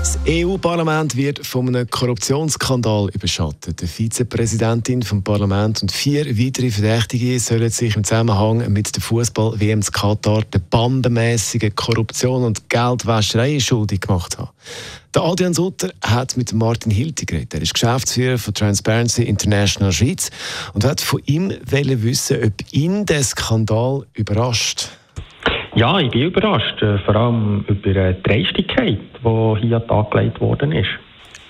Das EU-Parlament wird von einem Korruptionsskandal überschattet. Die Vizepräsidentin vom Parlament und vier weitere Verdächtige sollen sich im Zusammenhang mit der Fußball-WM Katar der bandenmäßigen Korruption und Geldwäscherei schuldig gemacht haben. Der Adrian Sutter hat mit Martin Hilti geredet. Er ist Geschäftsführer von Transparency International Schweiz und hat von ihm wissen, ob ihn der Skandal überrascht. Ja, ich bin überrascht, äh, vor allem über äh, die Dreistigkeit, die hier angelegt worden ist.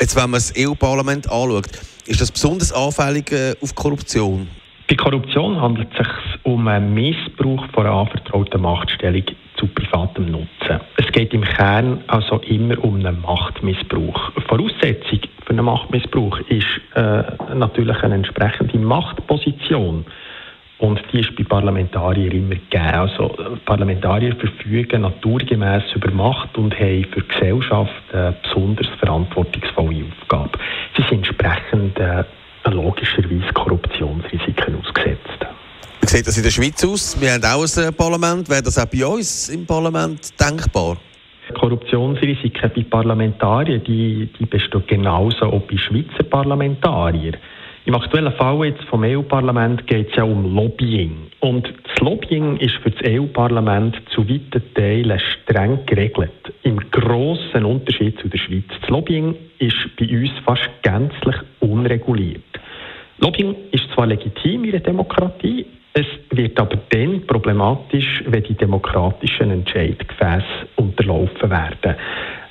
Jetzt, wenn man das EU-Parlament anschaut, ist das besonders anfällig äh, auf Korruption? Bei Korruption handelt es sich um einen Missbrauch von einer anvertrauten Machtstellung zu privatem Nutzen. Es geht im Kern also immer um einen Machtmissbrauch. Voraussetzung für einen Machtmissbrauch ist äh, natürlich eine entsprechende Machtposition. Und die ist bei Parlamentariern immer gegeben. Also, Parlamentarier verfügen naturgemäß über Macht und haben für die Gesellschaft eine besonders verantwortungsvolle Aufgabe. Sie sind entsprechend äh, logischerweise Korruptionsrisiken ausgesetzt. Wie sieht das in der Schweiz aus? Wir haben auch ein Parlament. Wäre das auch bei uns im Parlament denkbar? Korruptionsrisiken bei Parlamentariern die, die bestehen genauso auch bei Schweizer Parlamentariern. Im aktuellen Fall jetzt vom EU-Parlament geht es ja um Lobbying. Und das Lobbying ist für das EU-Parlament zu weiten Teilen streng geregelt. Im grossen Unterschied zu der Schweiz. Das Lobbying ist bei uns fast gänzlich unreguliert. Lobbying ist zwar legitim in der Demokratie, es wird aber dann problematisch, wenn die demokratischen Entscheidungsgefäße unterlaufen werden.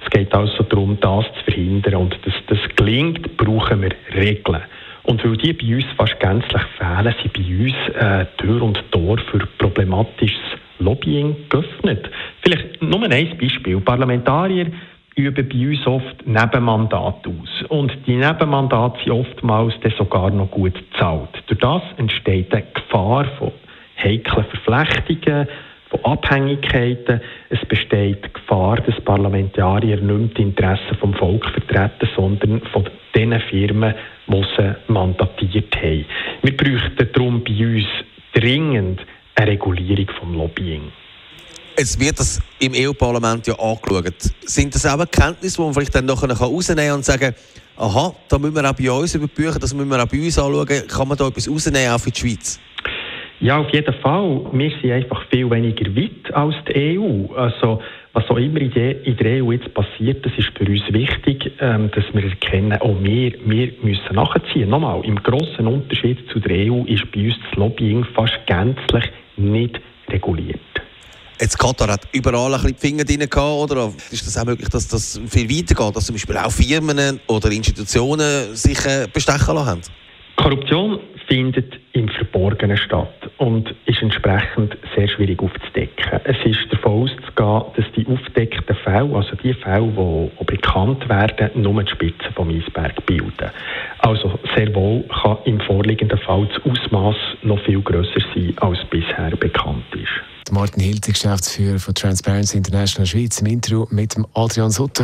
Es geht also darum, das zu verhindern. Und dass das gelingt, brauchen wir Regeln. Und weil die bei uns fast gänzlich fehlen, sind bei uns äh, Tür und Tor für problematisches Lobbying geöffnet. Vielleicht nur ein Beispiel. Parlamentarier üben bei uns oft Nebenmandate aus. Und die Nebenmandate sind oftmals sogar noch gut bezahlt. Durch das entsteht eine Gefahr von heiklen Verflechtungen, von Abhängigkeiten. Es besteht die Gefahr, dass Parlamentarier nicht mehr die Interessen vom Volk vertreten, sondern von den Firmen, die sie mandatiert haben. Wir bräuchten darum bei uns dringend eine Regulierung vom Lobbying. Jetzt wird das im EU-Parlament ja angeschaut. Sind das auch Erkenntnisse, die man vielleicht dann nachher rausnehmen kann und sagen, aha, da müssen wir auch bei uns überprüfen, das müssen wir auch bei uns anschauen, kann man da etwas rausnehmen, auch für die Schweiz? Ja, auf jeden Fall. Wir sind einfach viel weniger weit als die EU. Also, was auch immer in der EU jetzt passiert, das ist für uns wichtig, ähm, dass wir erkennen, auch wir, wir müssen nachziehen. Nochmal, im grossen Unterschied zu der EU ist bei uns das Lobbying fast gänzlich nicht reguliert. Jetzt Katar hat überall ein bisschen die Finger drin oder? Ist das auch möglich, dass das viel weiter geht, dass zum Beispiel auch Firmen oder Institutionen sich äh, bestechen lassen haben? Korruption findet im Verborgenen statt und ist entsprechend sehr schwierig aufzudecken. Es ist davon auszugehen, dass die aufgedeckten Fälle, also die Fälle, die, bekannt werden, nur die Spitze vom Eisberg bilden. Also sehr wohl kann im vorliegenden Fall das Ausmaß noch viel grösser sein, als bisher bekannt ist. Martin Hilti, Geschäftsführer von Transparency International Schweiz, im Interview mit Adrian Sutter.